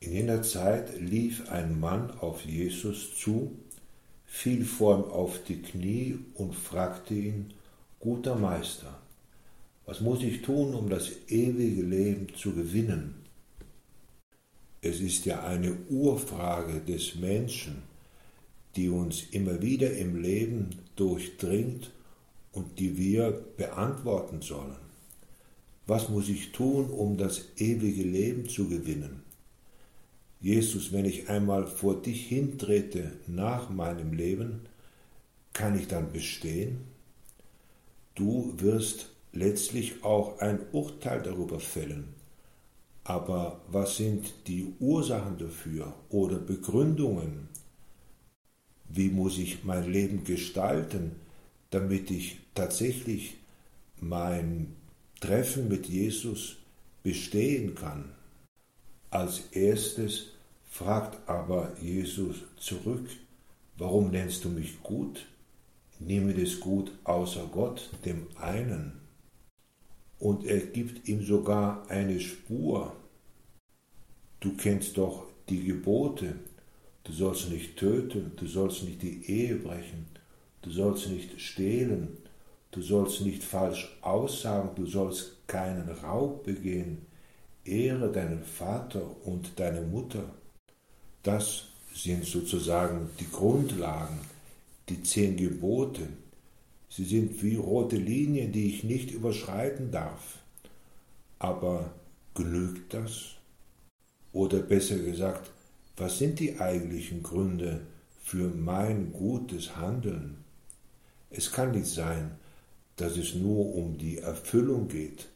In jener Zeit lief ein Mann auf Jesus zu, fiel vor ihm auf die Knie und fragte ihn, Guter Meister, was muss ich tun, um das ewige Leben zu gewinnen? Es ist ja eine Urfrage des Menschen, die uns immer wieder im Leben durchdringt und die wir beantworten sollen. Was muss ich tun, um das ewige Leben zu gewinnen? Jesus, wenn ich einmal vor dich hintrete nach meinem Leben, kann ich dann bestehen? Du wirst letztlich auch ein Urteil darüber fällen. Aber was sind die Ursachen dafür oder Begründungen? Wie muss ich mein Leben gestalten, damit ich tatsächlich mein Treffen mit Jesus bestehen kann? Als erstes fragt aber Jesus zurück, warum nennst du mich gut? Nimm das Gut außer Gott, dem einen. Und er gibt ihm sogar eine Spur. Du kennst doch die Gebote, Du sollst nicht töten, du sollst nicht die Ehe brechen, du sollst nicht stehlen, du sollst nicht falsch aussagen, du sollst keinen Raub begehen, ehre deinen Vater und deine Mutter. Das sind sozusagen die Grundlagen, die zehn Gebote. Sie sind wie rote Linien, die ich nicht überschreiten darf. Aber genügt das? Oder besser gesagt, was sind die eigentlichen Gründe für mein gutes Handeln? Es kann nicht sein, dass es nur um die Erfüllung geht.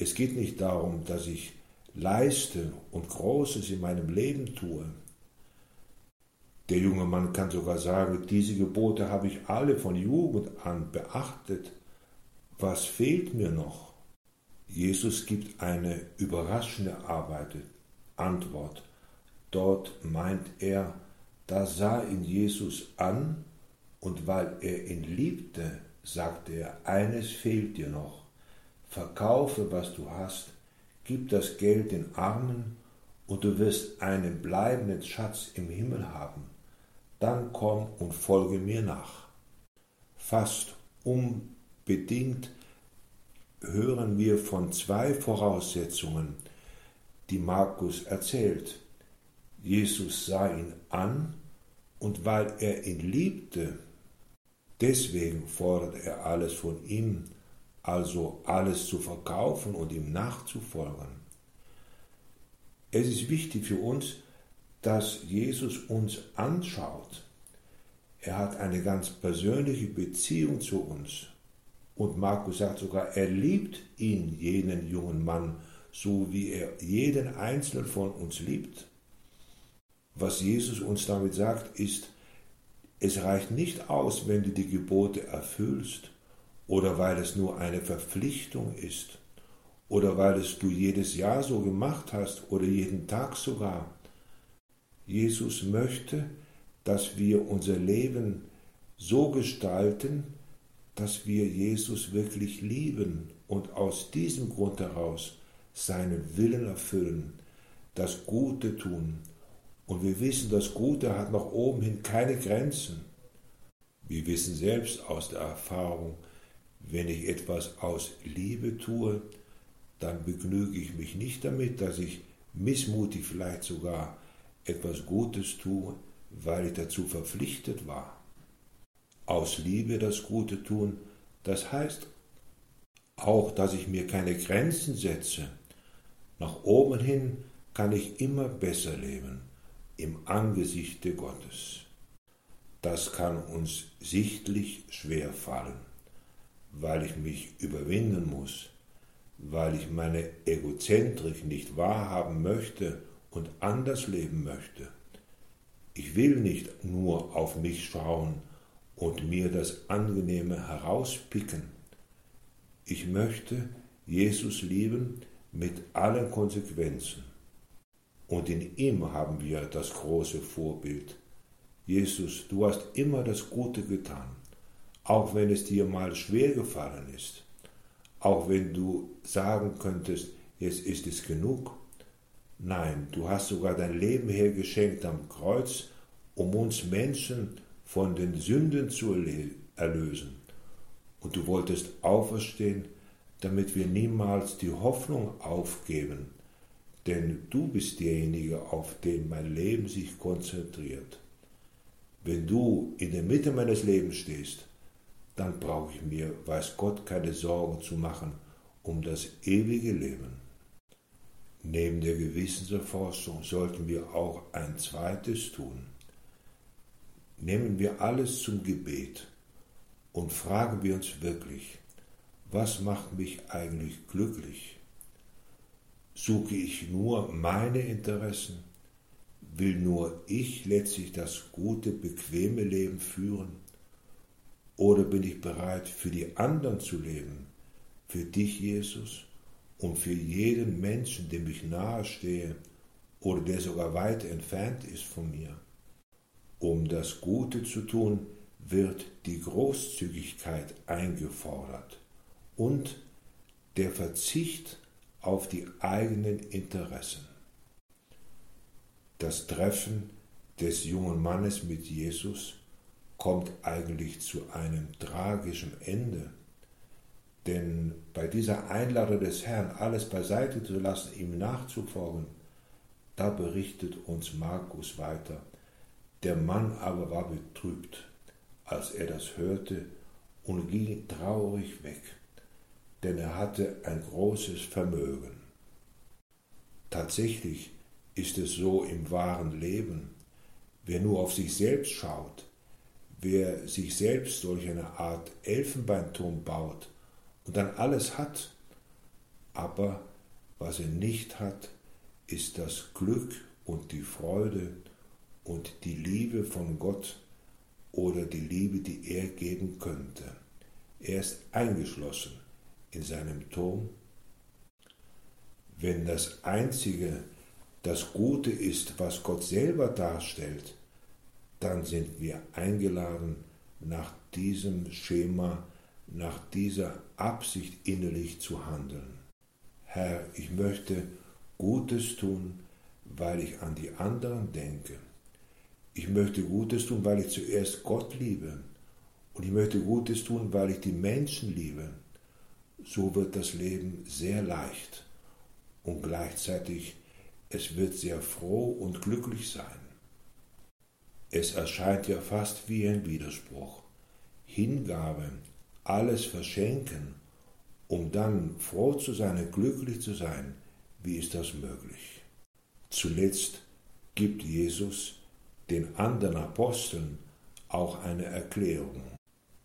Es geht nicht darum, dass ich leiste und Großes in meinem Leben tue. Der junge Mann kann sogar sagen, diese Gebote habe ich alle von Jugend an beachtet. Was fehlt mir noch? Jesus gibt eine überraschende Arbeit, Antwort. Dort meint er, da sah ihn Jesus an, und weil er ihn liebte, sagte er, eines fehlt dir noch, verkaufe, was du hast, gib das Geld den Armen, und du wirst einen bleibenden Schatz im Himmel haben. Dann komm und folge mir nach. Fast unbedingt hören wir von zwei Voraussetzungen, die Markus erzählt. Jesus sah ihn an und weil er ihn liebte, deswegen fordert er alles von ihm, also alles zu verkaufen und ihm nachzufolgen. Es ist wichtig für uns, dass Jesus uns anschaut. Er hat eine ganz persönliche Beziehung zu uns. Und Markus sagt sogar, er liebt ihn, jenen jungen Mann, so wie er jeden einzelnen von uns liebt. Was Jesus uns damit sagt, ist, es reicht nicht aus, wenn du die Gebote erfüllst oder weil es nur eine Verpflichtung ist oder weil es du jedes Jahr so gemacht hast oder jeden Tag sogar. Jesus möchte, dass wir unser Leben so gestalten, dass wir Jesus wirklich lieben und aus diesem Grund heraus seinen Willen erfüllen, das Gute tun und wir wissen, das Gute hat nach oben hin keine Grenzen. Wir wissen selbst aus der Erfahrung, wenn ich etwas aus Liebe tue, dann begnüge ich mich nicht damit, dass ich missmutig vielleicht sogar etwas Gutes tue, weil ich dazu verpflichtet war. Aus Liebe das Gute tun, das heißt auch, dass ich mir keine Grenzen setze. Nach oben hin kann ich immer besser leben im Angesichte Gottes. Das kann uns sichtlich schwer fallen, weil ich mich überwinden muss, weil ich meine Egozentrik nicht wahrhaben möchte und anders leben möchte. Ich will nicht nur auf mich schauen und mir das Angenehme herauspicken. Ich möchte Jesus lieben mit allen Konsequenzen. Und in ihm haben wir das große Vorbild. Jesus, du hast immer das Gute getan, auch wenn es dir mal schwer gefallen ist, auch wenn du sagen könntest, jetzt ist es genug. Nein, du hast sogar dein Leben hergeschenkt am Kreuz, um uns Menschen von den Sünden zu erlösen. Und du wolltest auferstehen, damit wir niemals die Hoffnung aufgeben, denn du bist derjenige, auf den mein Leben sich konzentriert. Wenn du in der Mitte meines Lebens stehst, dann brauche ich mir, weiß Gott, keine Sorgen zu machen um das ewige Leben. Neben der Gewissenserforschung sollten wir auch ein zweites tun. Nehmen wir alles zum Gebet und fragen wir uns wirklich, was macht mich eigentlich glücklich? Suche ich nur meine Interessen? Will nur ich letztlich das gute, bequeme Leben führen? Oder bin ich bereit, für die anderen zu leben? Für dich, Jesus, und für jeden Menschen, dem ich nahestehe oder der sogar weit entfernt ist von mir? Um das Gute zu tun, wird die Großzügigkeit eingefordert und der Verzicht auf die eigenen Interessen. Das Treffen des jungen Mannes mit Jesus kommt eigentlich zu einem tragischen Ende. Denn bei dieser Einladung des Herrn, alles beiseite zu lassen, ihm nachzufolgen, da berichtet uns Markus weiter. Der Mann aber war betrübt, als er das hörte, und ging traurig weg denn er hatte ein großes Vermögen. Tatsächlich ist es so im wahren Leben, wer nur auf sich selbst schaut, wer sich selbst durch eine Art Elfenbeinturm baut und dann alles hat, aber was er nicht hat, ist das Glück und die Freude und die Liebe von Gott oder die Liebe, die er geben könnte. Er ist eingeschlossen in seinem Turm? Wenn das Einzige das Gute ist, was Gott selber darstellt, dann sind wir eingeladen, nach diesem Schema, nach dieser Absicht innerlich zu handeln. Herr, ich möchte Gutes tun, weil ich an die anderen denke. Ich möchte Gutes tun, weil ich zuerst Gott liebe. Und ich möchte Gutes tun, weil ich die Menschen liebe so wird das Leben sehr leicht und gleichzeitig es wird sehr froh und glücklich sein. Es erscheint ja fast wie ein Widerspruch. Hingabe, alles verschenken, um dann froh zu sein und glücklich zu sein, wie ist das möglich? Zuletzt gibt Jesus den anderen Aposteln auch eine Erklärung.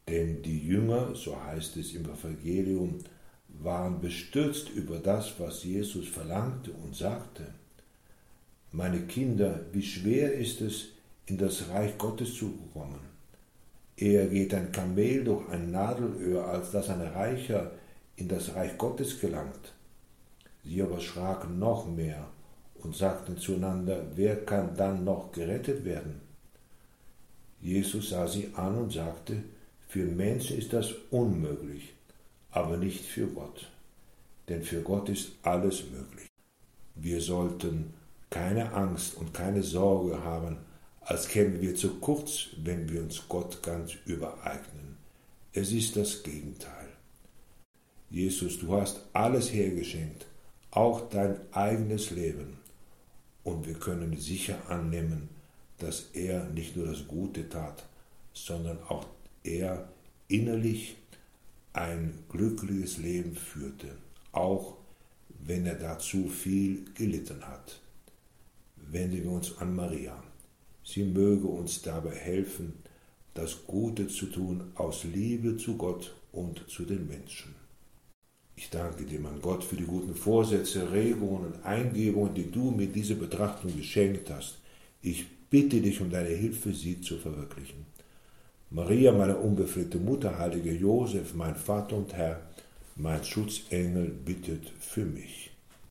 Denn die Jünger, so heißt es im Evangelium, waren bestürzt über das, was Jesus verlangte und sagte. Meine Kinder, wie schwer ist es, in das Reich Gottes zu kommen. Eher geht ein Kamel durch ein Nadelöhr, als dass ein Reicher in das Reich Gottes gelangt. Sie aber schraken noch mehr und sagten zueinander, wer kann dann noch gerettet werden? Jesus sah sie an und sagte, für Menschen ist das unmöglich, aber nicht für Gott. Denn für Gott ist alles möglich. Wir sollten keine Angst und keine Sorge haben, als kämen wir zu kurz, wenn wir uns Gott ganz übereignen. Es ist das Gegenteil. Jesus, du hast alles hergeschenkt, auch dein eigenes Leben. Und wir können sicher annehmen, dass er nicht nur das Gute tat, sondern auch er innerlich ein glückliches Leben führte, auch wenn er dazu viel gelitten hat. Wenden wir uns an Maria. Sie möge uns dabei helfen, das Gute zu tun aus Liebe zu Gott und zu den Menschen. Ich danke dir, mein Gott, für die guten Vorsätze, Regungen und Eingebungen, die du mir diese Betrachtung geschenkt hast. Ich bitte dich um deine Hilfe, sie zu verwirklichen. Maria, meine unbefleckte Mutter, heilige Josef, mein Vater und Herr, mein Schutzengel, bittet für mich.